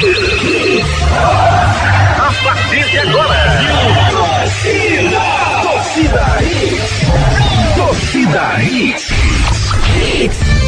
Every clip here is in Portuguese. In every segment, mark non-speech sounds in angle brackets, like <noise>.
A partir de agora. Torcida. Torcida Hits. Torcida Hits. Torcida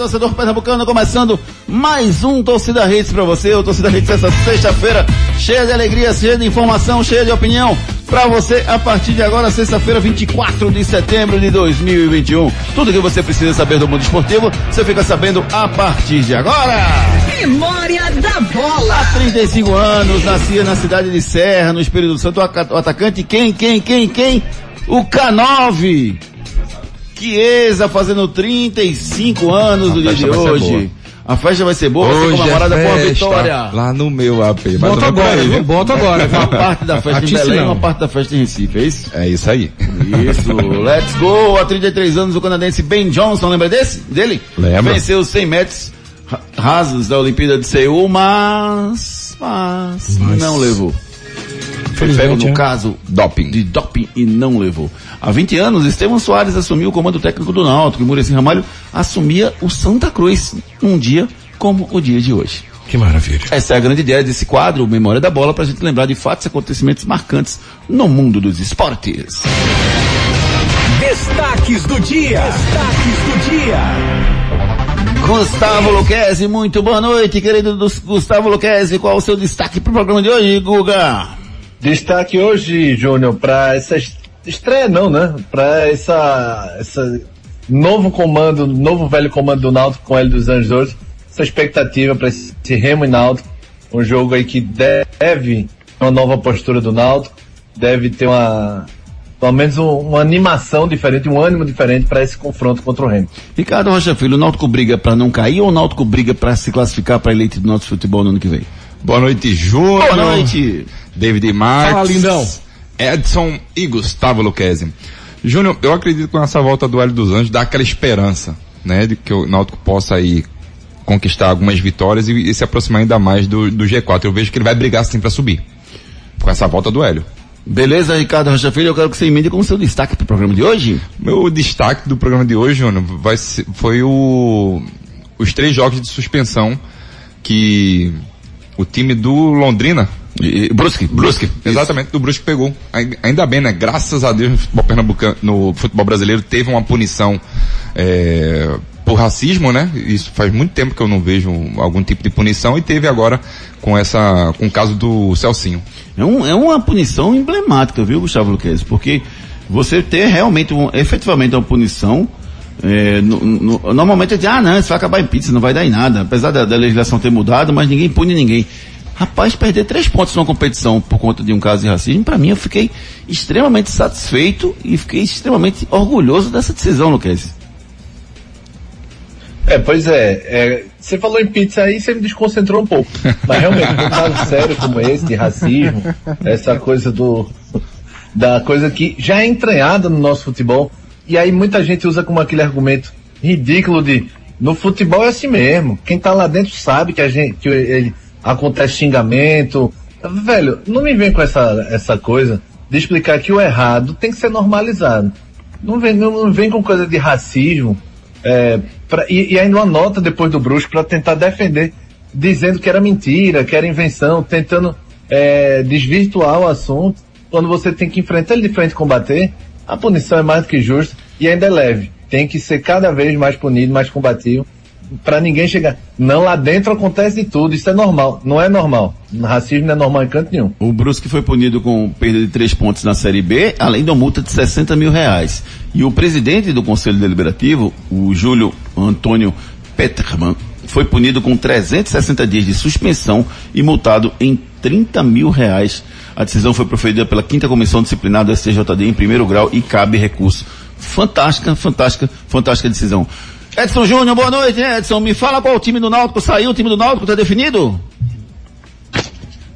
Torcedor pernambucano, começando mais um Torcida Hits pra você, o Torcida Hits essa sexta-feira, cheia de alegria, cheia de informação, cheia de opinião, pra você a partir de agora, sexta-feira, 24 de setembro de 2021. Tudo que você precisa saber do mundo esportivo, você fica sabendo a partir de agora! Memória da bola. Há 35 anos, nascia na cidade de Serra, no Espírito Santo, o atacante quem, quem, quem, quem? O K9. Chiesa fazendo 35 anos no dia de hoje. A festa vai ser boa, vai ser Hoje comemorada é com a vitória. Lá no meu AP. Mas Bota é agora, aí, viu? Bota agora. Uma parte da festa em Belém não. uma parte da festa em Recife, é isso? É isso aí. Isso, let's go! Há 33 anos o canadense Ben Johnson, lembra desse? Dele? Lembro. Venceu os 100 metros ra- rasos da Olimpíada de Seul, mas, mas, não levou. Foi pego no é. caso Doping. de doping e não levou. Há 20 anos, Estevam Soares assumiu o comando técnico do Náutico e Muricy Ramalho assumia o Santa Cruz, um dia como o dia de hoje. Que maravilha. Essa é a grande ideia desse quadro, Memória da Bola, para a gente lembrar de fatos e acontecimentos marcantes no mundo dos esportes. Destaques do dia. Destaques do dia. Gustavo Luquezzi, muito boa noite, querido dos- Gustavo Luquezzi. Qual o seu destaque para o programa de hoje, Guga? Destaque hoje, Júnior, para essa est- estreia não, né? Para essa, essa novo comando, novo velho comando do Náutico com ele dos Anjos hoje. Essa expectativa para esse Remo e Náutico, um jogo aí que deve uma nova postura do Náutico, deve ter uma pelo menos um- uma animação diferente, um ânimo diferente para esse confronto contra o Remo. Ricardo Rocha Filho, o Náutico briga para não cair ou o Náutico briga para se classificar para elite do nosso futebol no ano que vem? Boa noite, Júnior. Boa noite. David Marques. Fala, lindão. Edson e Gustavo Luquezzi. Júnior, eu acredito que com essa volta do Hélio dos Anjos dá aquela esperança, né, de que o Náutico possa aí conquistar algumas vitórias e, e se aproximar ainda mais do, do G4. Eu vejo que ele vai brigar sim para subir. Com essa volta do Hélio. Beleza, Ricardo Rocha Filho, eu quero que você emende com o seu destaque para o programa de hoje. Meu destaque do programa de hoje, Júnior, vai ser, foi o, os três jogos de suspensão que o time do Londrina, E- Brusque, Brusque. exatamente, do Brusque pegou. Ai- Ainda bem, né? Graças a Deus no futebol pernambucano, no futebol brasileiro teve uma punição é, por racismo, né? Isso faz muito tempo que eu não vejo algum tipo de punição e teve agora com essa, com o caso do Celcinho. É, um, é uma punição emblemática, viu, Gustavo Luquez? Porque você ter realmente, um, efetivamente uma punição, é, no- no- normalmente é de, ah não, isso vai acabar em pizza, não vai dar em nada. Apesar da, da legislação ter mudado, mas ninguém pune ninguém. Rapaz, perder três pontos numa competição por conta de um caso de racismo, para mim eu fiquei extremamente satisfeito e fiquei extremamente orgulhoso dessa decisão, Luquez. É, pois é, é, Você falou em pizza aí, você me desconcentrou um pouco. Mas realmente, um caso <laughs> sério como esse, de racismo, essa coisa do, da coisa que já é entranhada no nosso futebol, e aí muita gente usa como aquele argumento ridículo de, no futebol é assim mesmo, quem tá lá dentro sabe que a gente, que ele, acontece xingamento. Velho, não me vem com essa, essa coisa de explicar que o errado tem que ser normalizado. Não vem, não, não vem com coisa de racismo, é, pra, e, e, ainda uma nota depois do Brusque para tentar defender, dizendo que era mentira, que era invenção, tentando é, desvirtuar o assunto. Quando você tem que enfrentar ele de frente e combater, a punição é mais do que justa e ainda é leve. Tem que ser cada vez mais punido, mais combativo para ninguém chegar. Não, lá dentro acontece de tudo, isso é normal. Não é normal. Racismo não é normal em canto nenhum. O Brusque foi punido com perda de três pontos na Série B, além de uma multa de 60 mil reais. E o presidente do Conselho Deliberativo, o Júlio Antônio Peterman, foi punido com 360 dias de suspensão e multado em 30 mil reais. A decisão foi proferida pela quinta comissão disciplinar do STJD em primeiro grau e cabe recurso. Fantástica, fantástica, fantástica decisão. Edson Júnior, boa noite, Edson. Me fala qual o time do Náutico saiu, o time do Náutico está definido?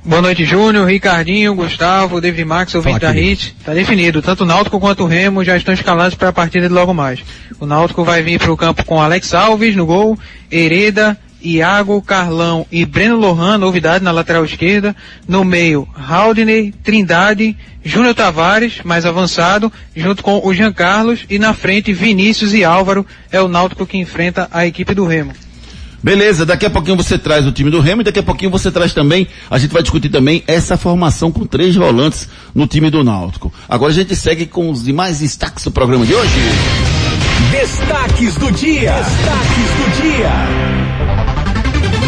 Boa noite, Júnior, Ricardinho, Gustavo, David Max, ouvinte da HIT. Está definido. Tanto o Náutico quanto o Remo já estão escalados para a partida de logo mais. O Náutico vai vir para o campo com Alex Alves no gol, Hereda, Iago, Carlão e Breno Lohan, novidade na lateral esquerda. No meio, Haldney, Trindade, Júnior Tavares, mais avançado, junto com o Jean Carlos. E na frente, Vinícius e Álvaro. É o Náutico que enfrenta a equipe do Remo. Beleza, daqui a pouquinho você traz o time do Remo e daqui a pouquinho você traz também, a gente vai discutir também essa formação com três volantes no time do Náutico. Agora a gente segue com os demais destaques do programa de hoje. Destaques do dia. Destaques do dia.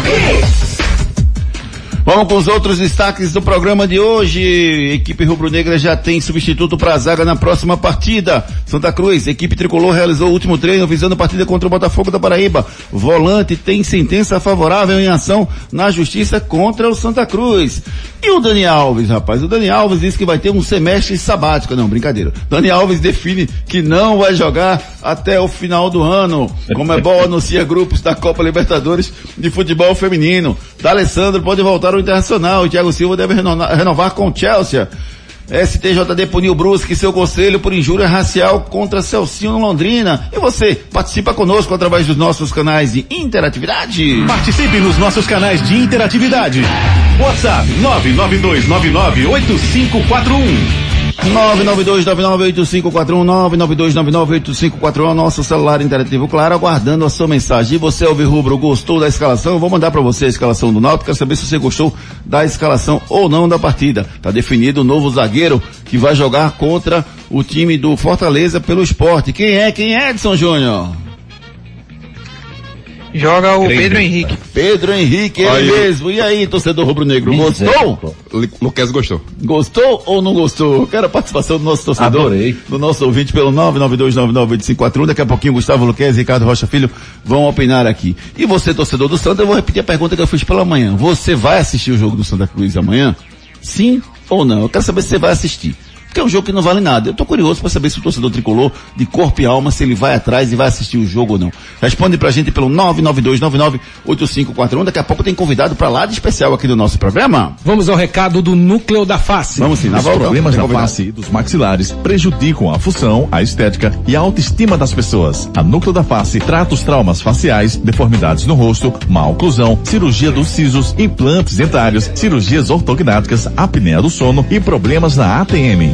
Hits! Vamos com os outros destaques do programa de hoje. Equipe rubro-negra já tem substituto para a zaga na próxima partida. Santa Cruz, equipe tricolor realizou o último treino visando a partida contra o Botafogo da Paraíba. Volante tem sentença favorável em ação na justiça contra o Santa Cruz. E o Dani Alves, rapaz? O Dani Alves disse que vai ter um semestre sabático. Não, brincadeira. Dani Alves define que não vai jogar até o final do ano. Como é bom anuncia grupos da Copa Libertadores de futebol feminino. D'Alessandro pode voltar ao Internacional e Thiago Silva deve renovar, renovar com o Chelsea. STJD puniu Brusque seu conselho por injúria racial contra Celcinho Londrina. E você, participa conosco através dos nossos canais de interatividade. Participe nos nossos canais de interatividade. WhatsApp 992998541. 992998541 nosso celular interativo claro, aguardando a sua mensagem. E você, Alvi Rubro, gostou da escalação? Eu vou mandar para você a escalação do Náutico, quero saber se você gostou da escalação ou não da partida. Tá definido o novo zagueiro que vai jogar contra o time do Fortaleza pelo esporte. Quem é? Quem é, Edson Júnior? Joga o. Pedro Henrique. Pedro Henrique, ele aí. mesmo. E aí, torcedor rubro-negro, gostou? Luquez gostou. Gostou ou não gostou? Quero a participação do nosso torcedor. Adorei. Do nosso ouvinte pelo 992998541. Daqui a pouquinho Gustavo Luquez e Ricardo Rocha Filho vão opinar aqui. E você, torcedor do Santa, eu vou repetir a pergunta que eu fiz pela manhã. Você vai assistir o jogo do Santa Cruz amanhã? Sim ou não? Eu quero saber se você vai assistir porque é um jogo que não vale nada. Eu tô curioso para saber se o torcedor tricolor, de corpo e alma, se ele vai atrás e vai assistir o jogo ou não. Responde pra gente pelo 992998541. Daqui a pouco tem convidado para lá de especial aqui do nosso programa. Vamos ao recado do núcleo da face. Vamos sim, na Os problemas da face e dos maxilares prejudicam a função, a estética e a autoestima das pessoas. A núcleo da face trata os traumas faciais, deformidades no rosto, má oclusão, cirurgia dos sisos, implantes dentários, cirurgias ortognáticas, apneia do sono e problemas na ATM.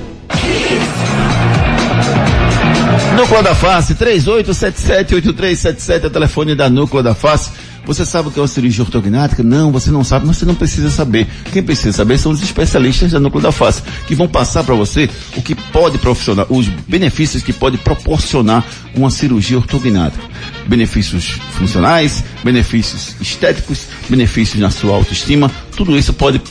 Núcleo da Face, 38778377 é o telefone da Núcleo da Face. Você sabe o que é uma cirurgia ortognática? Não, você não sabe, mas você não precisa saber. Quem precisa saber são os especialistas da Núcleo da Face, que vão passar para você o que pode profissional, os benefícios que pode proporcionar uma cirurgia ortognática. Benefícios funcionais, benefícios estéticos, benefícios na sua autoestima, tudo isso pode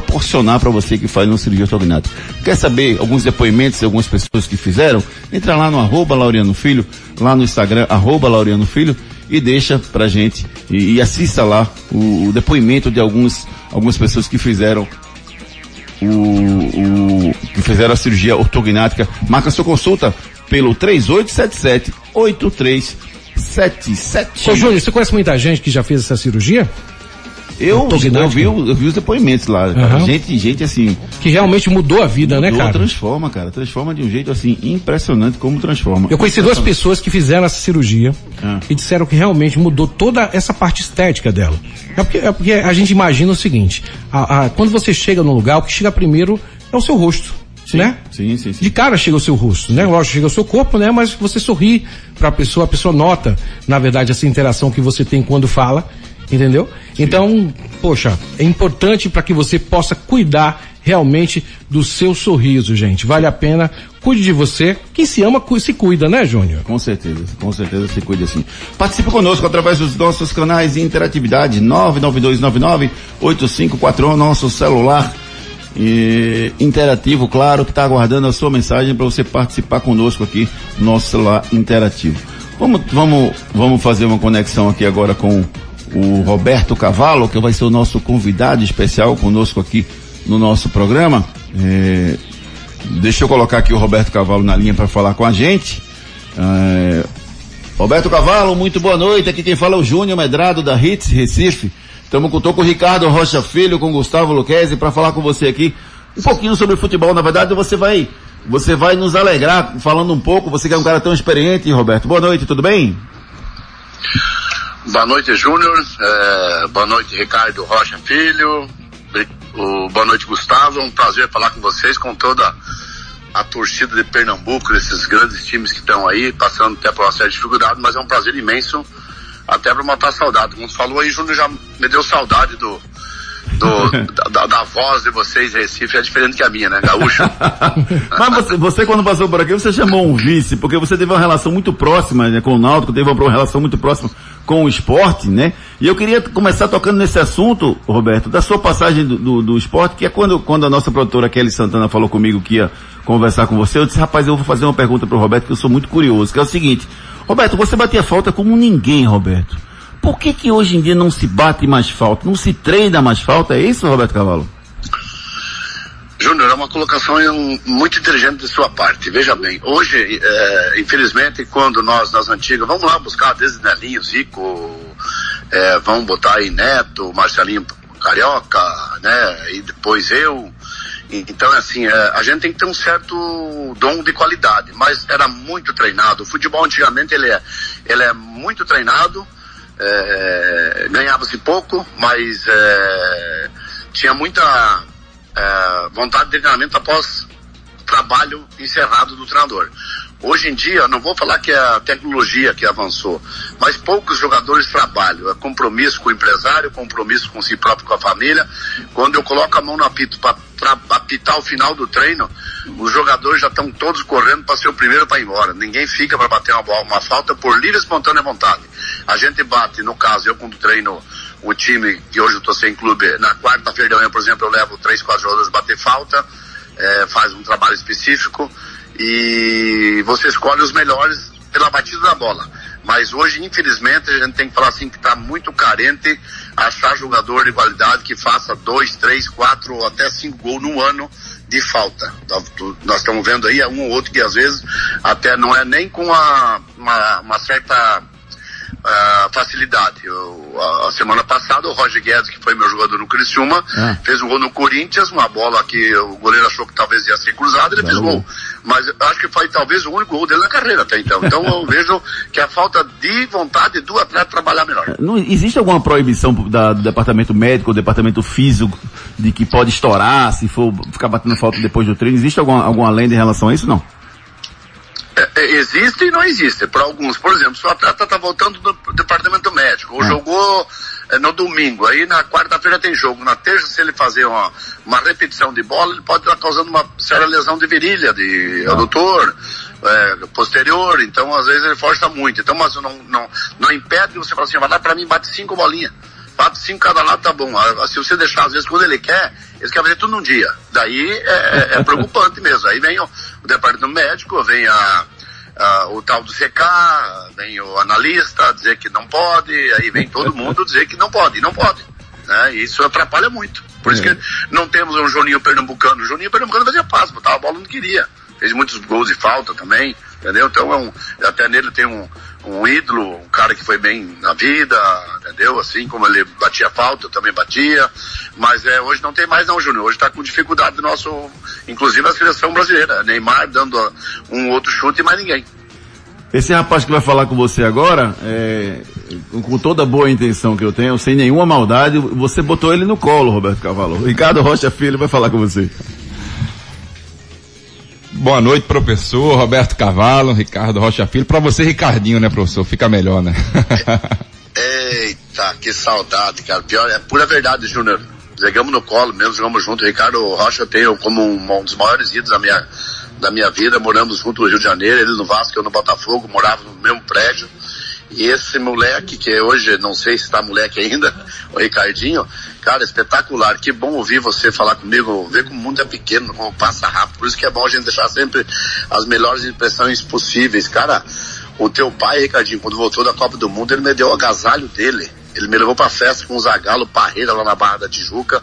proporcionar para você que faz uma cirurgia ortognática. Quer saber alguns depoimentos de algumas pessoas que fizeram? Entra lá no arroba Laureano Filho, lá no Instagram, arroba Laureano Filho, e deixa pra gente, e, e assista lá o, o, depoimento de alguns, algumas pessoas que fizeram o, o, que fizeram a cirurgia ortognática. Marca sua consulta pelo 3877 8377. Ô Júnior, você conhece muita gente que já fez essa cirurgia? Eu, eu, vi, eu vi os depoimentos lá. Aham. Gente, gente assim, Que realmente mudou a vida, né, mudou, cara? transforma, cara. Transforma de um jeito assim, impressionante como transforma. Eu conheci duas pessoas que fizeram essa cirurgia Ah. e disseram que realmente mudou toda essa parte estética dela. É porque, é porque a gente imagina o seguinte, a- a- quando você chega num lugar, o que chega primeiro é o seu rosto, né? Sim, sim, sim. De cara chega o seu rosto, né? Lógico, chega o seu corpo, né? Mas você sorri pra pessoa, a pessoa nota, na verdade, essa interação que você tem quando fala, entendeu? Então, poxa, é importante para que você possa cuidar realmente do seu sorriso, gente. Vale a pena, cuide de você. Quem se ama, se cuida, né, Júnior? Com certeza, com certeza se cuide assim. Participe conosco através dos nossos canais de interatividade 992998541, nosso celular e interativo, claro, que está aguardando a sua mensagem para você participar conosco aqui no nosso celular interativo. Vamos, vamos, vamos fazer uma conexão aqui agora com o Roberto Cavalo, que vai ser o nosso convidado especial conosco aqui no nosso programa. É, Deixa eu colocar aqui o Roberto Cavalo na linha para falar com a gente. É, Roberto Cavalo, muito boa noite. Aqui quem fala é o Júnior Medrado da Hits Recife. Estamos com, com o Ricardo Rocha Filho, com o Gustavo Luquezzi para falar com você aqui um pouquinho sobre futebol. Na verdade, você vai, você vai nos alegrar falando um pouco. Você que é um cara tão experiente, Roberto. Boa noite, tudo bem? Boa noite, Júnior. É, boa noite, Ricardo Rocha Filho. O, boa noite, Gustavo. É um prazer falar com vocês, com toda a torcida de Pernambuco, desses grandes times que estão aí, passando até por uma série de dificuldades, mas é um prazer imenso, até para matar saudade. Como falou aí, Júnior já me deu saudade do, do da, da- voz de vocês, Recife, é diferente que a minha, né? Gaúcho. <laughs> Mas você, você, quando passou por aqui, você chamou um vice, porque você teve uma relação muito próxima né, com o Náutico, teve uma relação muito próxima com o esporte, né? E eu queria começar tocando nesse assunto, Roberto, da sua passagem do, do, do esporte, que é quando, quando a nossa produtora Kelly Santana falou comigo que ia conversar com você, eu disse, rapaz, eu vou fazer uma pergunta pro Roberto, que eu sou muito curioso, que é o seguinte, Roberto, você batia falta como ninguém, Roberto. Por que que hoje em dia não se bate mais falta, não se treina mais falta? É isso, Roberto Cavalo? Júnior, é uma colocação muito inteligente de sua parte. Veja bem, hoje, é, infelizmente, quando nós, nas antigas, vamos lá buscar desde Nelinho, Zico, é, vamos botar aí Neto, Marcelinho Carioca, né, e depois eu. Então, assim, é, a gente tem que ter um certo dom de qualidade, mas era muito treinado. O futebol antigamente ele é, ele é muito treinado, é, ganhava-se pouco, mas é, tinha muita é, vontade de treinamento após trabalho encerrado do treinador. Hoje em dia, não vou falar que é a tecnologia que avançou, mas poucos jogadores trabalham. É compromisso com o empresário, compromisso com si próprio, com a família. Quando eu coloco a mão no apito para apitar o final do treino, os jogadores já estão todos correndo para ser o primeiro para ir embora. Ninguém fica para bater uma, bola, uma falta por livre e espontânea vontade. A gente bate, no caso, eu quando treino o time, que hoje eu estou sem clube, na quarta-feira de manhã, por exemplo, eu levo três, quatro jogadores bater falta, eh, faz um trabalho específico e você escolhe os melhores pela batida da bola. Mas hoje, infelizmente, a gente tem que falar assim que está muito carente achar jogador de qualidade que faça dois, três, quatro ou até cinco gols no ano de falta. Tá- Nós estamos vendo aí um ou outro que às vezes até não é nem com a, uma, uma certa ah, facilidade. Eu, a, a semana passada, o Roger Guedes, que foi meu jogador no Criciúma, Ah. fez um gol no Corinthians, uma bola que o goleiro achou que talvez ia ser cruzada, ele fez Belo gol. Mas acho que foi talvez o único gol dele na carreira até então. Então eu <laughs> vejo que a falta de vontade do atleta trabalhar melhor. Não existe alguma proibição da- do departamento médico ou departamento físico de que pode estourar se for ficar batendo falta depois do treino? Existe alguma, alguma lenda em relação a isso? Não. É, é, existe e não existe. Para alguns, por exemplo, se o atleta está voltando do departamento médico, ou Ah. jogou é, no domingo, aí na quarta-feira tem jogo, na terça, se ele fazer uma, uma repetição de bola, ele pode estar causando uma séria lesão de virilha, de adutor, é, posterior, então às vezes ele força muito. Então, mas não, não, não impede você falar assim, vai lá para mim, bate cinco bolinhas. Bate cinco cada lado, tá bom. Ah, Se você deixar, às vezes, quando ele quer, ele quer fazer tudo num dia. Daí é, é- é <laughs> preocupante mesmo. Aí vem o, o departamento médico, vem a, a- o tal do CK, vem o analista dizer que não pode, aí vem todo mundo dizer que não pode, não pode. Né? E isso atrapalha muito. Por isso É. que não temos um Juninho Pernambucano. O Juninho Pernambucano fazia paz, botava a bola onde queria. Fez muitos gols de falta também, entendeu? Então é um, até nele tem um, um ídolo, um cara que foi bem na vida, entendeu? Assim como ele batia falta, eu também batia, mas é, hoje não tem mais não, Júnior, hoje está com dificuldade nosso, inclusive a seleção brasileira, Neymar dando um outro chute e mais ninguém. Esse rapaz que vai falar com você agora, é, com toda boa intenção que eu tenho, sem nenhuma maldade, você botou ele no colo, Roberto Cavalo. Ricardo Rocha Filho vai falar com você. Boa noite, professor Roberto Cavalo, Ricardo Rocha Filho. Para você, Ricardinho, né, professor? Fica melhor, né? <laughs> Eita, que saudade, cara. Pior, é pura verdade, Júnior. Jogamos no colo mesmo, jogamos junto. Ricardo Rocha eu tenho como um, um dos maiores ídolos da minha, da minha vida. Moramos junto no Rio de Janeiro, ele no Vasco, eu no Botafogo, morava no mesmo prédio. E esse moleque, que hoje não sei se está moleque ainda, <laughs> o Ricardinho, cara, espetacular. Que bom ouvir você falar comigo, ver como o mundo é pequeno, como passa rápido. Por isso que é bom a gente deixar sempre as melhores impressões possíveis. Cara, o teu pai, Ricardinho, quando voltou da Copa do Mundo, ele me deu o agasalho dele. Ele me levou pra festa com o Zagalo Parreira lá na Barra da Tijuca,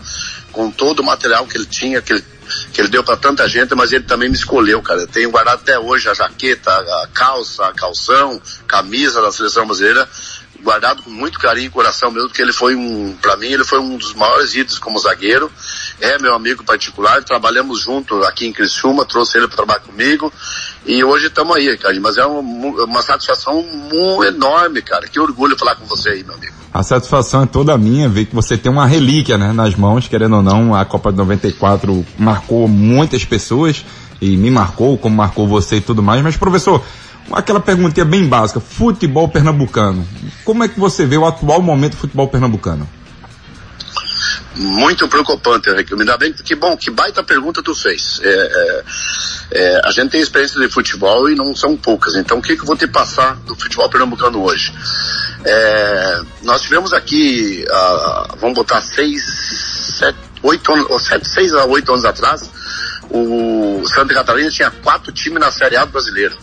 com todo o material que ele tinha, que ele, que ele deu para tanta gente, mas ele também me escolheu, cara. Eu tenho guardado até hoje a jaqueta, a calça, a calção, camisa da seleção brasileira, guardado com muito carinho e coração mesmo, porque ele foi um, para mim, ele foi um dos maiores ídolos como zagueiro. É meu amigo particular, trabalhamos junto aqui em Criciúma, trouxe ele para trabalhar comigo. E hoje estamos aí, cara. Mas é uma, uma satisfação enorme, cara. Que orgulho falar com você aí, meu amigo. A satisfação é toda minha ver que você tem uma relíquia, né, nas mãos, querendo ou não, a Copa de 94 marcou muitas pessoas e me marcou, como marcou você e tudo mais. Mas, professor, aquela perguntinha bem básica, futebol pernambucano. Como é que você vê o atual momento do futebol pernambucano? Muito preocupante, Henrique. Ainda bem que bom, que baita pergunta tu fez. É, é, é, a gente tem experiência de futebol e não são poucas. Então o que, que eu vou te passar do futebol pernambucano hoje? É, nós tivemos aqui, uh, vamos botar seis, sete, oito anos, sete, seis a oito anos atrás, o Santa Catarina tinha quatro times na Série A do brasileiro.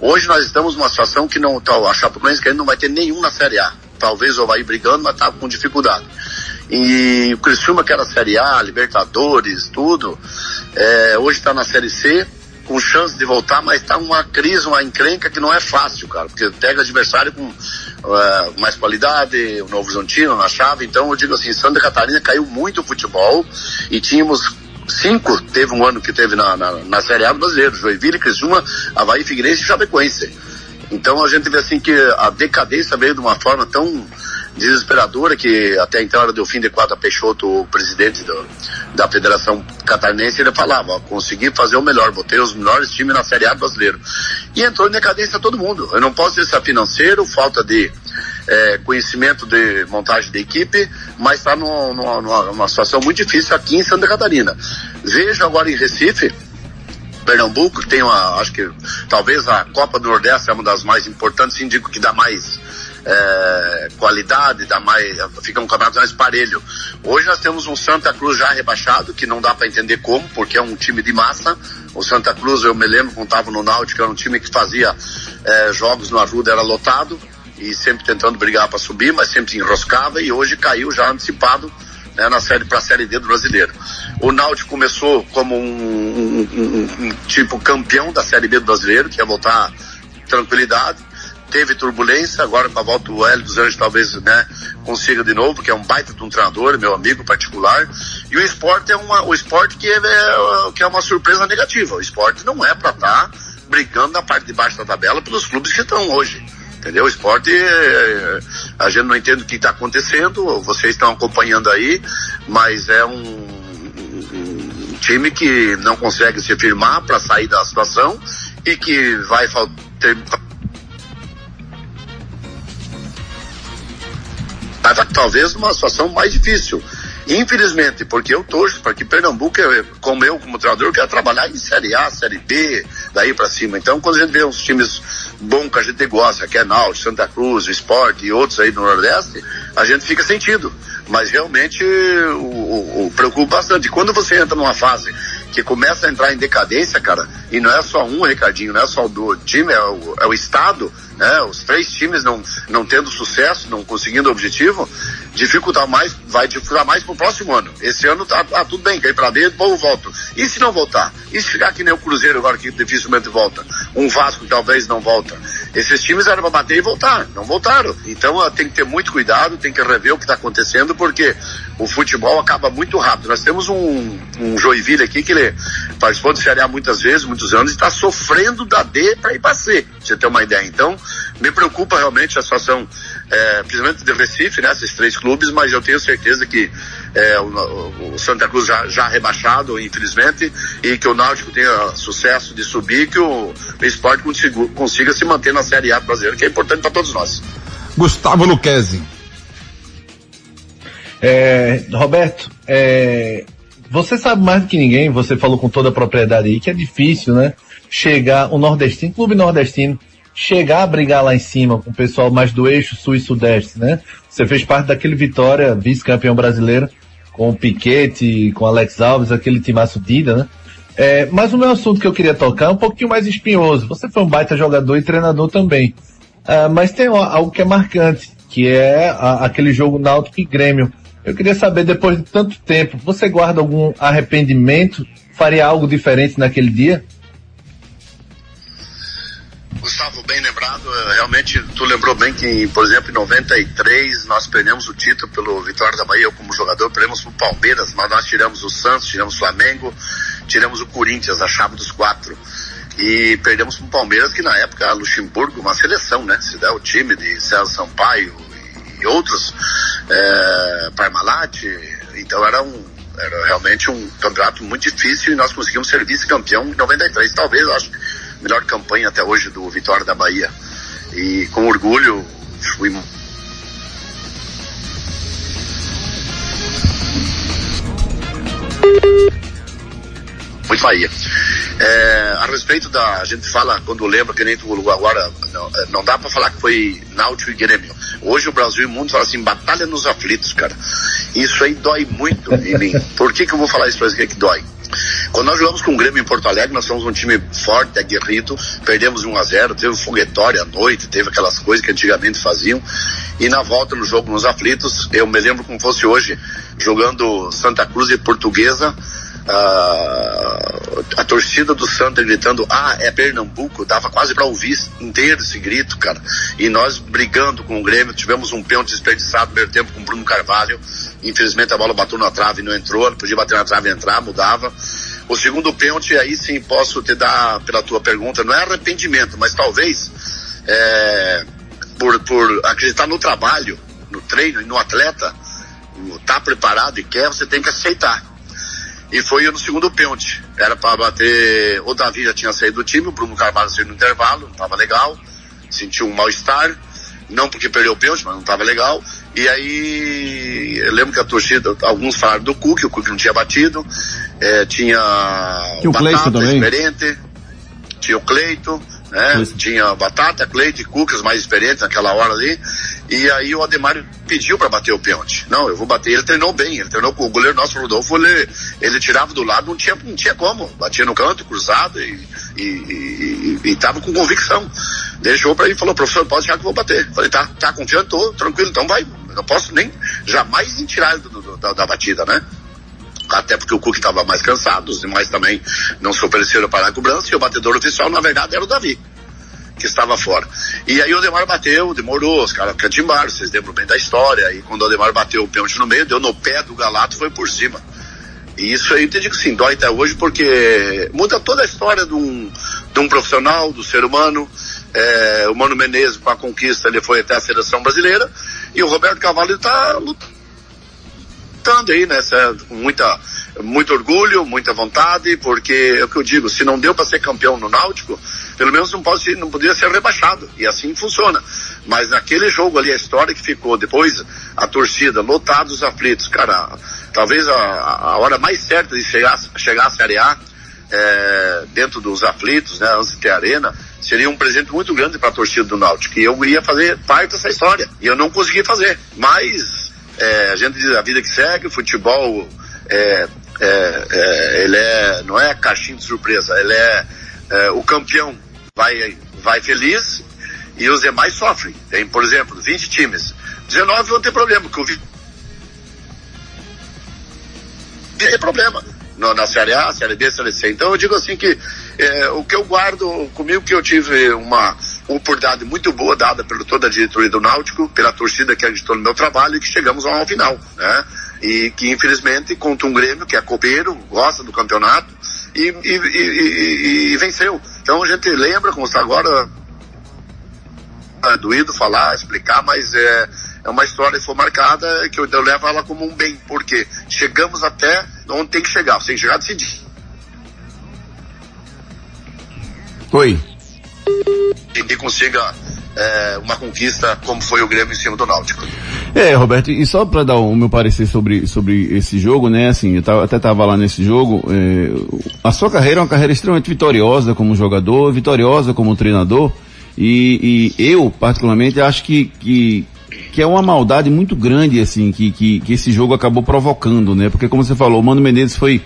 Hoje nós estamos numa situação que não, tá, a Chapecoense que não vai ter nenhum na Série A. Talvez o Havaí brigando, mas tá com dificuldade. E o Criciúma, que era Série A, Libertadores, tudo, é, hoje está na Série C, com chance de voltar, mas está uma crise, uma encrenca que não é fácil, cara, porque pega adversário com uh, mais qualidade, o Novo Horizontino na chave, então eu digo assim, Santa Catarina caiu muito o futebol e tínhamos cinco, teve um ano que teve na, na, na Série A do Brasileiro, Joinville, Criciúma, Havaí, Figueirense e Chapecoense. Então a gente vê assim que a decadência veio de uma forma tão desesperadora que até então era Delfim de Quatro Peixoto, o presidente do, da Federação Catarinense, ele falava, consegui fazer o melhor, botei os melhores times na Série A brasileiro. E entrou em decadência todo mundo. Eu não posso dizer se é financeiro, falta de é, conhecimento de montagem de equipe, mas está numa, numa, situação muito difícil aqui em Santa Catarina. Vejo agora em Recife, Pernambuco, que tem uma, acho que talvez a Copa do Nordeste é uma das mais importantes, indico que dá mais é, qualidade, dá mais, fica um campeonato mais parelho. Hoje nós temos um Santa Cruz já rebaixado, que não dá para entender como, porque é um time de massa. O Santa Cruz, eu me lembro quando estava no Náutico, era um time que fazia é, jogos no Arruda, era lotado, e sempre tentando brigar para subir, mas sempre enroscava, e hoje caiu já antecipado né, na série para a série D do brasileiro. O Náutico começou como um, um, um, um, tipo campeão da série B do brasileiro, que ia voltar tranquilidade teve turbulência, agora com a volta do Hélio dos Anjos talvez né, consiga de novo, que é um baita de um treinador, meu amigo particular. E o esporte é uma, o esporte que é, que é uma surpresa negativa. O esporte não é para estar tá brigando na parte de baixo da tabela pelos clubes que estão hoje. Entendeu? O esporte, a gente não entende o que está acontecendo, vocês estão acompanhando aí, mas é um, um time que não consegue se firmar para sair da situação e que vai ter Tá, talvez numa situação mais difícil. Infelizmente, porque eu torço para que Pernambuco, como eu, como treinador, quero trabalhar em Série A, Série B, daí para cima. Então, quando a gente vê uns times bons que a gente gosta, que é Náutico, Santa Cruz, o Sport e outros aí no Nordeste, a gente fica sentido. Mas realmente o, o, o preocupa bastante. Quando você entra numa fase que começa a entrar em decadência, cara, e não é só um, Ricardinho, não é só do time, é o, é o Estado, né? Os três times não, não tendo sucesso, não conseguindo objetivo, dificultar mais, vai dificultar mais pro próximo ano. Esse ano tá, tá tudo bem, cair pra dentro, o povo volta. E se não voltar? E se ficar que nem o Cruzeiro agora que dificilmente volta? Um Vasco que talvez não volta. Esses times eram pra bater e voltar, não voltaram. Então uh, tem que ter muito cuidado, tem que rever o que tá acontecendo, porque o futebol acaba muito rápido. Nós temos um, um Joinville aqui que ele participou do A muitas vezes, muitos anos, e está sofrendo da D para ir para C, pra você ter uma ideia. Então, me preocupa realmente a situação, é, principalmente do Recife, né, esses três clubes, mas eu tenho certeza que é, o, o, Santa Cruz já, já rebaixado, infelizmente, e que o Náutico tenha sucesso de subir, que o, o esporte consiga, consiga se manter na Série A brasileira, que é importante para todos nós. Gustavo Luquezzi. É, Roberto, é, você sabe mais do que ninguém, você falou com toda a propriedade aí, que é difícil, né? Chegar, o nordestino, clube nordestino, chegar a brigar lá em cima com o pessoal mais do eixo sul e sudeste, né? Você fez parte daquele Vitória, vice-campeão brasileiro, com o Piquete, com o Alex Alves, aquele timaço Dida, né? É, mas o meu assunto que eu queria tocar é um pouquinho mais espinhoso. Você foi um baita jogador e treinador também. Uh, mas tem algo que é marcante, que é a, aquele jogo Náutico e Grêmio. Eu queria saber, depois de tanto tempo, você guarda algum arrependimento? Faria algo diferente naquele dia? Realmente tu lembrou bem que, por exemplo, em 93 nós perdemos o título pelo Vitória da Bahia, eu como jogador, perdemos pro Palmeiras, mas nós tiramos o Santos, tiramos o Flamengo, tiramos o Corinthians, a chave dos quatro. E perdemos pro Palmeiras, que na época Luxemburgo, uma seleção, né? Se der o time de César Sampaio, e outros, é, Parmalat, então era um, era realmente um campeonato muito difícil e nós conseguimos ser vice-campeão em 93, talvez, acho, melhor campanha até hoje do Vitória da Bahia. E com orgulho fui muito Bahia. É, a respeito da. A gente fala, quando lembra, que nem tu agora, não, é, não dá para falar que foi Náutico e Grêmio. Hoje o Brasil e o mundo fala assim, batalha nos aflitos, cara. Isso aí dói muito em mim. Por que que eu vou falar isso pra você que dói? Quando nós jogamos com o Grêmio em Porto Alegre, nós somos um time forte, aguerrido, perdemos 1 a 0 teve foguetório à noite, teve aquelas coisas que antigamente faziam. E na volta no jogo nos aflitos, eu me lembro como fosse hoje, jogando Santa Cruz e Portuguesa, a, a torcida do Santa gritando, ah, é Pernambuco, dava quase para ouvir inteiro esse grito, cara. E nós brigando com o Grêmio, tivemos um pênalti desperdiçado no primeiro tempo com o Bruno Carvalho. Infelizmente a bola bateu na trave e não entrou, não podia bater na trave e entrar, mudava. O segundo pênalti, aí sim posso te dar, pela tua pergunta, não é arrependimento, mas talvez é, por, por acreditar no trabalho, no treino e no atleta, tá preparado e quer, você tem que aceitar e foi no segundo pênalti. Era para bater. O Davi já tinha saído do time, o Bruno Carvalho saiu no intervalo, não tava legal, sentiu um mal-estar, não porque perdeu o pênalti, mas não tava legal. E aí, eu lembro que a torcida, alguns falaram do Cook, o Cook não tinha batido, é, tinha, tinha o Batata, também. experiente, tinha o Cleito, né? Tinha Batata, Cleito e Cucas mais experientes naquela hora ali. E aí o Ademar pediu para bater o pênalti. Não, eu vou bater. Ele treinou bem, ele treinou com o goleiro nosso, Rodolfo, ele, ele tirava do lado, não tinha, não tinha como. Batia no canto, cruzado e, e, e, e tava com convicção. Deixou para ele e falou, professor, pode já que eu vou bater. Falei, tá, tá confiante, tô tranquilo, então vai. Não posso nem jamais tirar do, do, da, da batida, né? até porque o Cook estava mais cansado, os demais também não se ofereceram para a cobrança, e o batedor oficial, na verdade, era o Davi que estava fora. E aí o Demar bateu, demorou, os caras cantimbaram, vocês lembram bem da história. E quando o Demar bateu o pênalti no meio, deu no pé do Galato, foi por cima. E isso aí eu te digo sim, dói até hoje porque muda toda a história de um, de um profissional, do ser humano. É, o Mano Menezes, com a conquista, ele foi até a seleção brasileira. E o Roberto Cavallo está lutando aí, né? Com muita, muito orgulho, muita vontade, porque é o que eu digo, se não deu para ser campeão no Náutico, pelo menos não, pode, não poderia ser rebaixado. E assim funciona. Mas naquele jogo ali, a história que ficou, depois a torcida, lotados aflitos, cara, talvez a, a hora mais certa de chegar, chegar à Série A, é, dentro dos aflitos, né, antes de ter arena, Seria um presente muito grande para a torcida do Náutico. E eu ia fazer parte dessa história. E eu não consegui fazer. Mas é, a gente diz a vida que segue, o futebol é, é, é ele é, não é caixinha de surpresa, ele é, é, o campeão vai, vai feliz e os demais sofrem. Tem, por exemplo, 20 times. 19 vão ter problema, porque o 20 tem problema. No, na Série A, Série B, Série C. Então eu digo assim que é, o que eu guardo comigo que eu tive uma oportunidade muito boa dada por toda a diretoria do Náutico, pela torcida que acreditou no meu trabalho e que chegamos ao final, né? E que infelizmente contra um Grêmio que é copeiro, gosta do campeonato e, e, e, e venceu. Então a gente lembra, como está agora, é doído falar, explicar, mas é, é uma história que foi marcada que eu, eu levo ela como um bem, porque chegamos até onde tem que chegar, que chegar decidir. Oi. E que consiga é, uma conquista como foi o Grêmio em cima do Náutico. É, Roberto, e só para dar o meu parecer sobre, sobre esse jogo, né, assim, eu tava, até tava lá nesse jogo, é, a sua carreira é uma carreira extremamente vitoriosa como jogador, vitoriosa como treinador, e, e eu, particularmente, acho que, que, que é uma maldade muito grande, assim, que, que, que esse jogo acabou provocando, né, porque como você falou, o Mano Menezes foi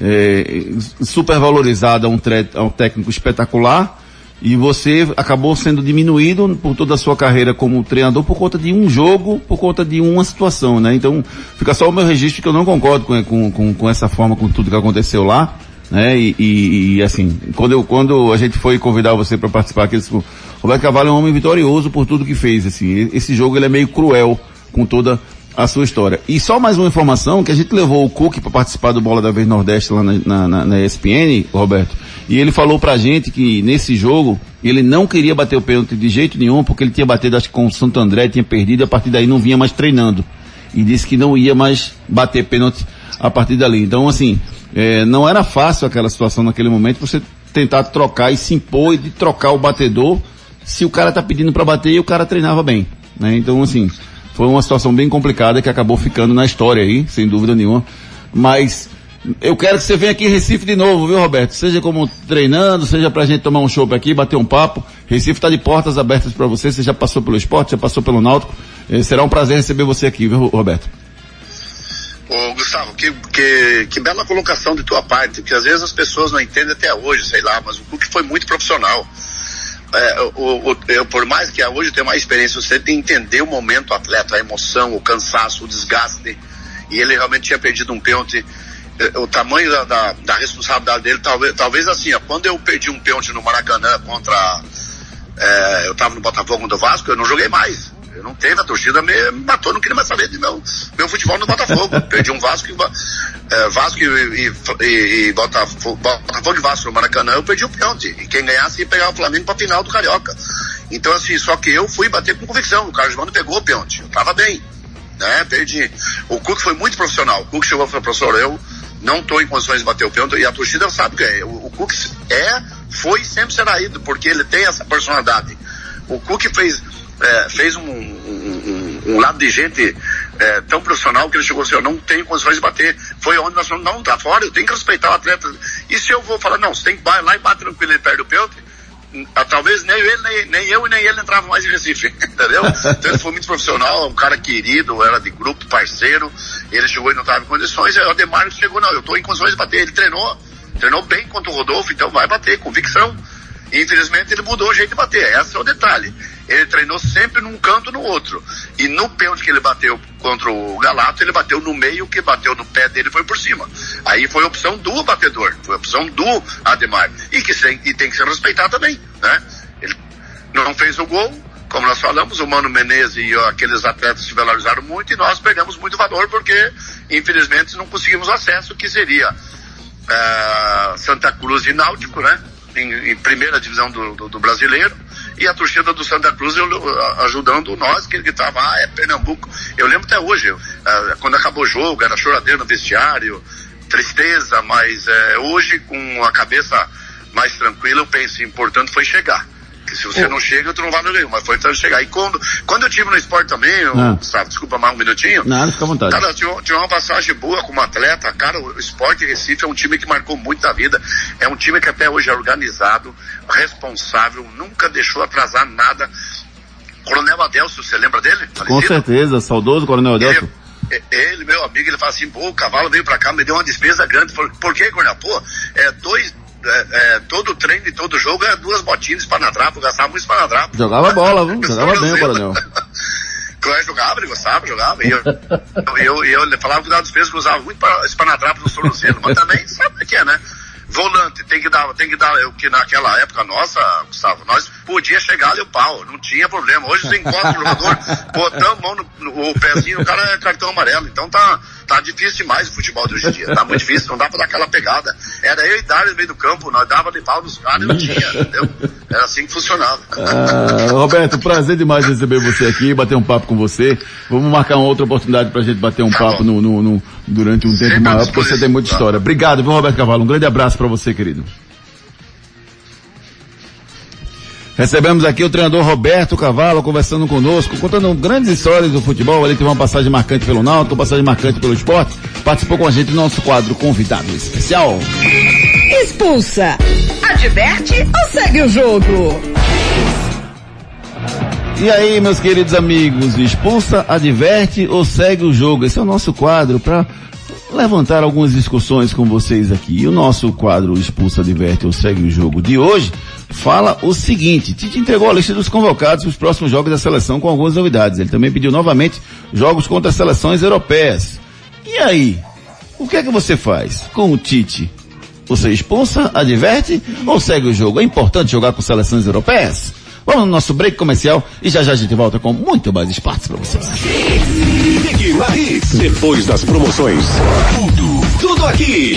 é, super valorizado a um, a um técnico espetacular, e você acabou sendo diminuído por toda a sua carreira como treinador por conta de um jogo, por conta de uma situação, né? Então, fica só o meu registro que eu não concordo com, com, com, com essa forma, com tudo que aconteceu lá, né? E, e, e, assim, quando, eu, quando a gente foi convidar você para participar aqui, o Roberto Cavallo é um homem vitorioso por tudo que fez, assim. Esse jogo ele é meio cruel com toda a sua história. E só mais uma informação, que a gente levou o Cook para participar do Bola da Vez Nordeste lá na, na, na ESPN, Roberto, e ele falou pra gente que nesse jogo ele não queria bater o pênalti de jeito nenhum, porque ele tinha batido acho que com o Santo André, tinha perdido e a partir daí não vinha mais treinando. E disse que não ia mais bater pênalti a partir dali. Então assim, é, não era fácil aquela situação naquele momento, você tentar trocar e se impor de trocar o batedor se o cara tá pedindo para bater e o cara treinava bem. Né? Então assim, foi uma situação bem complicada que acabou ficando na história aí, sem dúvida nenhuma. Mas eu quero que você venha aqui em Recife de novo, viu, Roberto? Seja como treinando, seja pra gente tomar um chopp aqui, bater um papo. Recife está de portas abertas para você. Você já passou pelo esporte, já passou pelo náutico. Eh, será um prazer receber você aqui, viu, Roberto? Ô, Gustavo, que, que, que bela colocação de tua parte, porque às vezes as pessoas não entendem até hoje, sei lá, mas o Cook foi muito profissional. É, o, o, eu, por mais que hoje tenha mais experiência, você tem que entender o momento do atleta, a emoção, o cansaço, o desgaste. E ele realmente tinha perdido um pênalti. É, O tamanho da, da, da responsabilidade dele, talvez, talvez assim, ó, quando eu perdi um pênalti no Maracanã contra. É, eu tava no Botafogo do Vasco, eu não joguei mais. Eu não teve, a torcida me, matou, não queria mais saber de meu, meu futebol no Botafogo. <laughs> Perdi um Vasco, e, é, Vasco e, e, e, e Botafogo, Botafogo de Vasco no Maracanã, eu perdi o pênalti. E quem ganhasse ia pegar o Flamengo pra final do Carioca. Então assim, só que eu fui bater com convicção. O Carlos Mano pegou o pênalti. Eu tava bem. Né? Perdi. O Cook foi muito profissional. O Cook chegou e falou, professor, eu não estou em condições de bater o pênalti. E a torcida sabe que é. O, o Cook é, foi e sempre será ido, porque ele tem essa personalidade. O Cook fez, é, fez um, um, um, um lado de gente é, tão profissional que ele chegou assim, eu não tenho condições de bater. Foi onde nós falamos, não, tá fora, eu tenho que respeitar o atleta. E se eu vou falar, não, você tem que ir lá e bater tranquilo, ele perde o pênalti, ah, talvez nem ele, nem, nem eu e nem ele entravam mais em Recife, <laughs> entendeu? Então ele foi muito profissional, um cara querido, era de grupo, parceiro, ele chegou e não estava em condições, aí o Ademar chegou, não, eu estou em condições de bater, ele treinou, treinou bem contra o Rodolfo, então vai bater, convicção. Infelizmente ele mudou o jeito de bater, esse é o detalhe. Ele treinou sempre num canto no outro. E no pênalti que ele bateu contra o Galato, ele bateu no meio, que bateu no pé dele foi por cima. Aí foi opção do batedor, foi opção do Ademar. E que e tem que ser respeitado também, né? Ele não fez o gol, como nós falamos, o Mano Menezes e aqueles atletas se valorizaram muito e nós perdemos muito valor porque, infelizmente, não conseguimos acesso, que seria uh, Santa Cruz e Náutico, né? Em, em primeira divisão do, do, do, brasileiro e a torcida do Santa Cruz ajudando nós que estava ah, é Pernambuco. Eu lembro até hoje quando acabou o jogo era choradeiro no vestiário tristeza mas uh, hoje com a cabeça mais tranquila eu penso importante foi chegar que se você oh. não chega, tu não vai nenhum, mas foi então chegar. E quando, quando eu tive no esporte também, eu, Gustavo, desculpa mais um minutinho. Nada, fica à vontade. Cara, tinha, tinha, uma passagem boa como atleta, cara, o esporte Recife é um time que marcou muito a vida, é um time que até hoje é organizado, responsável, nunca deixou atrasar nada. Coronel Adelso, você lembra dele? Falecido? Com certeza, saudoso Coronel Adelso. Ele, ele, meu amigo, ele fala assim, pô, o cavalo veio pra cá, me deu uma despesa grande. Por, por que, Coronel? Pô, é dois, é, é, todo treino e todo jogo é duas botinhas de espanadrapo, gastava muito espanadrapo. Jogava bola, viu? <laughs> Jogava bem o Coronel. <laughs> Clóvis jogava, ele gostava, jogava. E eu, eu, eu, eu falava que dava despesa que usava muito para espanadrapo no tornozelo. Mas também sabe o que é, né? Volante, tem que dar, tem que dar, o que naquela época nossa, Gustavo, nós podia chegar ali o pau, não tinha problema. Hoje você encontra o jogador, <laughs> botando a mão no, no o pezinho, o cara é cartão amarelo. Então tá, tá difícil demais o futebol de hoje em dia. Tá muito difícil, não dá pra dar aquela pegada. Era eu e Dário no meio do campo, nós dava de pau nos caras e não tinha, entendeu? Era assim que funcionava. Ah, Roberto, prazer demais receber você aqui, bater um papo com você. Vamos marcar uma outra oportunidade pra gente bater um Tá papo no, no- no- durante um tempo Sempre maior, porque você tem muita história. Obrigado, viu, Roberto Cavalo? Um grande abraço pra você, querido. Recebemos aqui o treinador Roberto Cavalo conversando conosco, contando grandes histórias do futebol. Ele teve uma passagem marcante pelo Náutico, uma passagem marcante pelo esporte. Participou com a gente do nosso quadro convidado especial. Expulsa. Adverte ou segue o jogo? E aí, meus queridos amigos, expulsa, adverte ou segue o jogo? Esse é o nosso quadro para levantar algumas discussões com vocês aqui. E o nosso quadro expulsa, adverte ou segue o jogo de hoje fala o seguinte: Tite entregou a lista dos convocados para os próximos jogos da seleção com algumas novidades. Ele também pediu novamente jogos contra as seleções europeias. E aí, o que é que você faz com o Tite? Você expulsa, adverte ou segue o jogo? É importante jogar com seleções europeias? Vamos no nosso break comercial e já já a gente volta com muito mais esportes para vocês. Depois das promoções. Tudo, tudo aqui.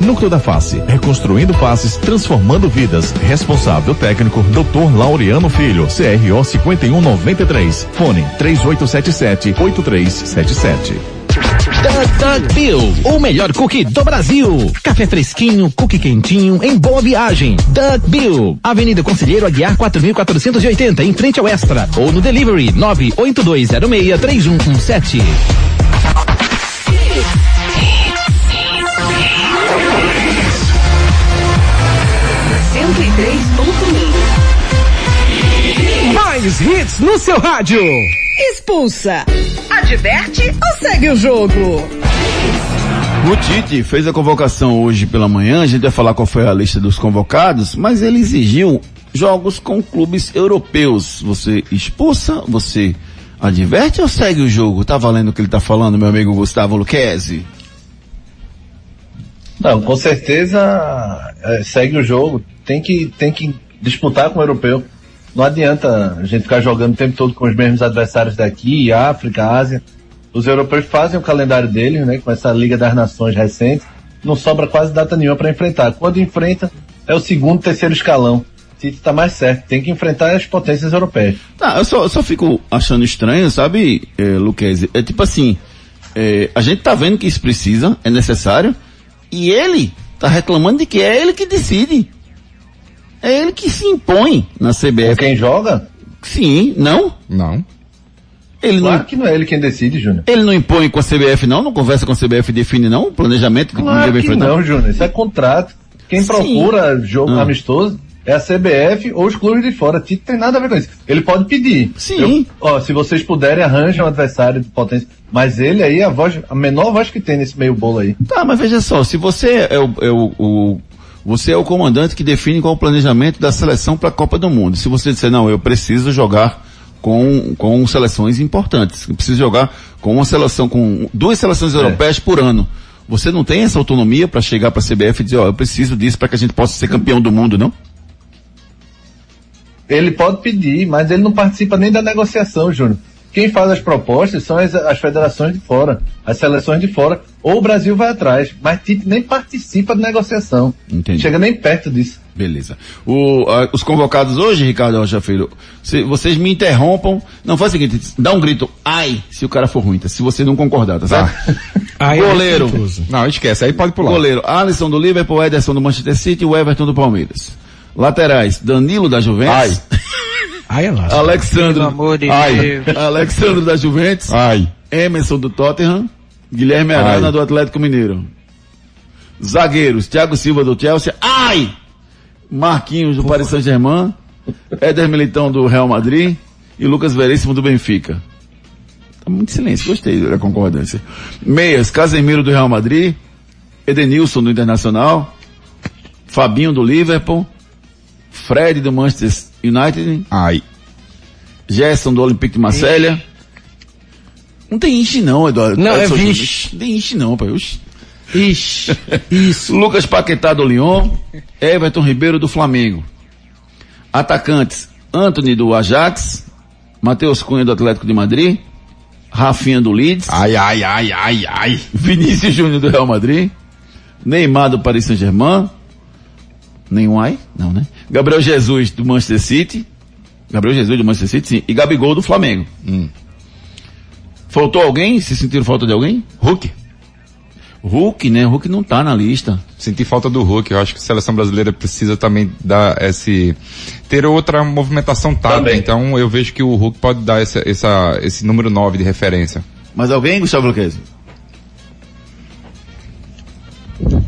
Núcleo da Face, reconstruindo faces, transformando vidas. Responsável técnico, Dr. Laureano Filho, CRO 5193. Fone 3877-8377. Doug Bill, o melhor cookie do Brasil. Café fresquinho, cookie quentinho, em boa viagem. Doug Bill, Avenida Conselheiro Aguiar 4480, em frente ao Extra. Ou no delivery 982063117. Mais hits no seu rádio. Expulsa. Adverte ou segue o jogo? O Tite fez a convocação hoje pela manhã, a gente vai falar qual foi a lista dos convocados, mas ele exigiu jogos com clubes europeus. Você expulsa, você adverte ou segue o jogo? Tá valendo o que ele tá falando, meu amigo Gustavo Luquezzi? Não, com certeza é, segue o jogo. Tem que, tem que disputar com o europeu. Não adianta a gente ficar jogando o tempo todo com os mesmos adversários daqui, África, Ásia. Os europeus fazem o calendário deles, né, com essa Liga das Nações recente. Não sobra quase data nenhuma para enfrentar. Quando enfrenta, é o segundo, terceiro escalão. Tite tá mais certo. Tem que enfrentar as potências europeias. Tá, eu só, só fico achando estranho, sabe, eh, Luquezzi? É tipo assim, eh, a gente tá vendo que isso precisa, é necessário, e ele tá reclamando de que é ele que decide. É ele que se impõe na CBF. Quem joga? Sim, não? Não. Ele Claro não, que não é ele quem decide, Júnior. ele não impõe com a CBF não? Não conversa com a CBF e define não? O planejamento que Claro que enfrentar? não, Júnior. Isso é contrato. Quem Sim. procura jogo Ah. amistoso é a CBF ou os clubes de fora. Tite tem nada a ver com isso. Ele pode pedir. Sim. Eu- ó, se vocês puderem, arranjem um adversário de potência. Mas ele aí, a voz, a menor voz que tem nesse meio bolo aí. Tá, mas veja só, se você é o, é o- o- você é o comandante que define qual é o planejamento da seleção para a Copa do Mundo. Se você disser, não, eu preciso jogar com, com seleções importantes, eu preciso jogar com uma seleção, com duas seleções europeias por ano. Você não tem essa autonomia para chegar para a CBF e dizer, ó, eu preciso disso para que a gente possa ser campeão do mundo, não? Ele pode pedir, mas ele não participa nem da negociação, Júnior. Quem faz as propostas são as, as federações de fora, as seleções de fora, ou o Brasil vai atrás, mas Tite nem participa da negociação. Entendi. Chega nem perto disso. Beleza. O, ah, os convocados hoje, Ricardo Rocha Filho, se vocês me interrompam, não faz o seguinte, dá um grito, ai, se o cara for ruim, tá? se você não concordar, tá certo? <laughs> É Goleiro. respeitoso. Não, esquece, aí pode pular. Goleiro, Alisson do Liverpool, Ederson do Manchester City e o Everton do Palmeiras. Laterais, Danilo da Juventus. Aí <laughs> é lá. Alexandre. Pelo amor de Ai. Deus. Alexandre da Juventus. Ai. Emerson do Tottenham. Guilherme Arana Ai. do Atlético Mineiro. Zagueiros, Thiago Silva do Chelsea. Ai! Marquinhos do Paris Saint-Germain. Éder Militão do Real Madrid. E Lucas Veríssimo do Benfica. Tá muito silêncio, gostei da concordância. Meias, Casemiro do Real Madrid. Edenilson do Internacional. Fabinho do Liverpool. Fred do Manchester United. Ai. Gerson do Olympique de Marselha. Não tem Ixi não, Eduardo. Não, é vixe. Júnior. Não tem Ixi não, pai. Oxi. Ixi, isso. Lucas Paquetá do Lyon. Everton Ribeiro do Flamengo. Atacantes. Anthony do Ajax. Matheus Cunha do Atlético de Madrid. Rafinha do Leeds. Ai, ai, ai, ai, ai. Vinícius Júnior do Real Madrid. Neymar do Paris Saint-Germain. Nenhum ai? Não, né? Gabriel Jesus do Manchester City. Gabriel Jesus do Manchester City, sim. E Gabigol do Flamengo. Hum. Faltou alguém? Se sentiram falta de alguém? Hulk. Hulk, né? Hulk não tá na lista. Senti falta do Hulk. Eu acho que a seleção brasileira precisa também dar esse. ter outra movimentação tática. Também. Então eu vejo que o Hulk pode dar essa, essa, esse número 9 de referência. Mas alguém, Gustavo Luquezzi?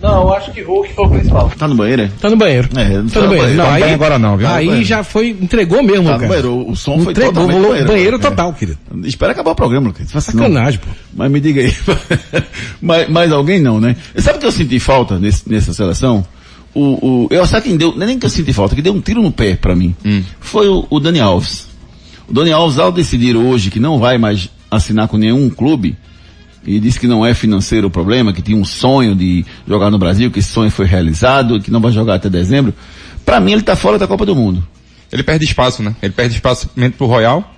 Não, eu acho que Hulk foi o principal. Tá no banheiro, é? Tá no banheiro. É, não tá no banheiro. Não, Tá aí, agora não, viu? aí banheiro. já foi, entregou mesmo, Tá no cara. banheiro. O som foi Entregou, totalmente banheiro. banheiro É. total, querido. Espera acabar o programa. Faça não. Sacanagem, pô. Mas me diga aí. <laughs> mas, mas alguém não, né? Sabe o que eu senti falta nesse, nessa seleção? O, o, eu sabe quem deu, não é nem que eu senti falta, que deu um tiro no pé pra mim. Foi o, o Dani Alves. O Dani Alves, ao decidir hoje que não vai mais assinar com nenhum clube, e disse que não é financeiro o problema, que tinha um sonho de jogar no Brasil, que esse sonho foi realizado, que não vai jogar até dezembro. Pra mim ele tá fora da Copa do Mundo. Ele perde espaço, né? Ele perde espaço pro Royal,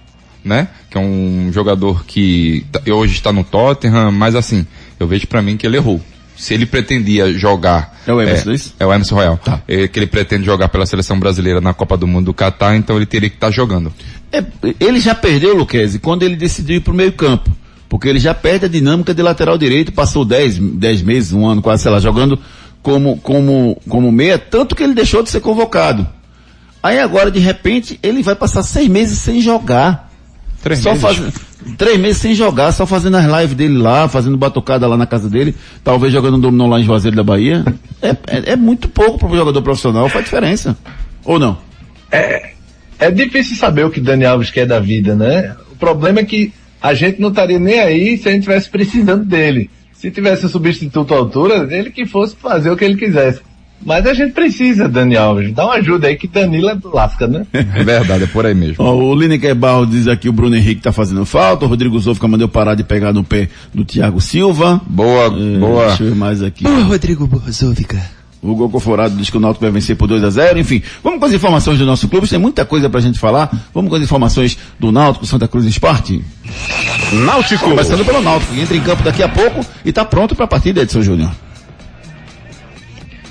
né? Que é um jogador que tá- hoje está no Tottenham, mas assim, eu vejo pra mim que ele errou. Se ele pretendia jogar... É o Emerson, é isso? É o Emerson Royal. Tá. É, que ele pretende jogar pela seleção brasileira na Copa do Mundo do Catar, então ele teria que estar jogando. É, ele já perdeu, Luquezzi, quando ele decidiu ir pro meio campo. Porque ele já perde a dinâmica de lateral direito, passou 10, 10 meses, um ano quase, sei lá, jogando como, como, como meia, tanto que ele deixou de ser convocado. Aí agora, de repente, ele vai passar seis meses sem jogar. Três só meses. faz- três meses sem jogar, só fazendo as lives dele lá, fazendo batucada lá na casa dele, talvez jogando um dominó lá em Juazeiro da Bahia. É, é, é muito pouco para um jogador profissional, faz diferença. Ou não? É difícil saber o que Dani Alves quer da vida, né? O problema é que a gente não estaria nem aí se a gente tivesse precisando dele. Se tivesse um substituto à altura, ele que fosse fazer o que ele quisesse. Mas a gente precisa, Dani Alves. Dá uma ajuda aí que Danilo é lasca, né? <laughs> É verdade, é por aí mesmo. Ó, o Lineker Barro diz aqui o Bruno Henrique tá fazendo falta, o Rodrigo Zofka mandou parar de pegar no pé do Thiago Silva. Boa, É, boa. Deixa eu ver mais aqui. Rodrigo Bozovica. O Hugo Conforado diz que o Náutico vai vencer por 2 a 0 enfim. Vamos com as informações do nosso clube, tem muita coisa pra gente falar. Vamos com as informações do Náutico, Santa Cruz Esporte. Náutico. Começando pelo Náutico, que entra em campo daqui a pouco e tá pronto pra partida, Edson Júnior.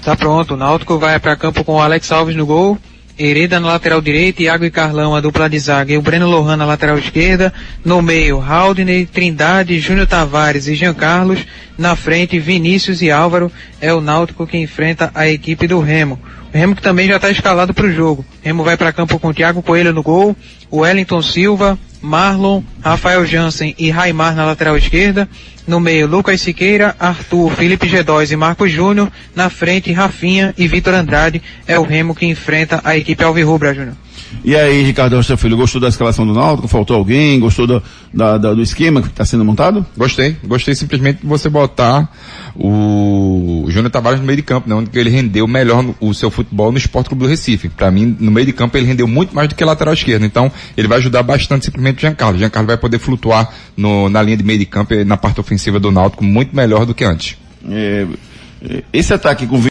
Tá pronto, o Náutico vai para campo com o Alex Alves no gol, Hereda na lateral direita, Iago e Carlão, a dupla de zaga, e o Breno Lohan na lateral esquerda, no meio, Haldney, Trindade, Júnior Tavares e Jean Carlos, na frente, Vinícius e Álvaro, é o Náutico que enfrenta a equipe do Remo. Remo que também já está escalado para o jogo. Remo vai para campo com Thiago Coelho no gol, o Wellington Silva, Marlon, Rafael Jansen e Raimar na lateral esquerda. No meio, Lucas Siqueira, Arthur, Felipe G2 e Marcos Júnior. Na frente, Rafinha e Vitor Andrade. É o Remo que enfrenta a equipe Alvirrubra, Júnior. E aí, Ricardo Rocha Filho, gostou da escalação do Náutico? Faltou alguém? Gostou do, da- da- do esquema que está sendo montado? Gostei, gostei simplesmente de você botar o Júnior Tavares no meio de campo, né, onde ele rendeu melhor no- o seu futebol no Esporte Clube do Recife. Para mim, no meio de campo ele rendeu muito mais do que lateral esquerdo, então ele vai ajudar bastante simplesmente o Giancarlo. O Giancarlo vai poder flutuar no- na linha de meio de campo e na parte ofensiva do Náutico muito melhor do que antes. É, é, esse ataque com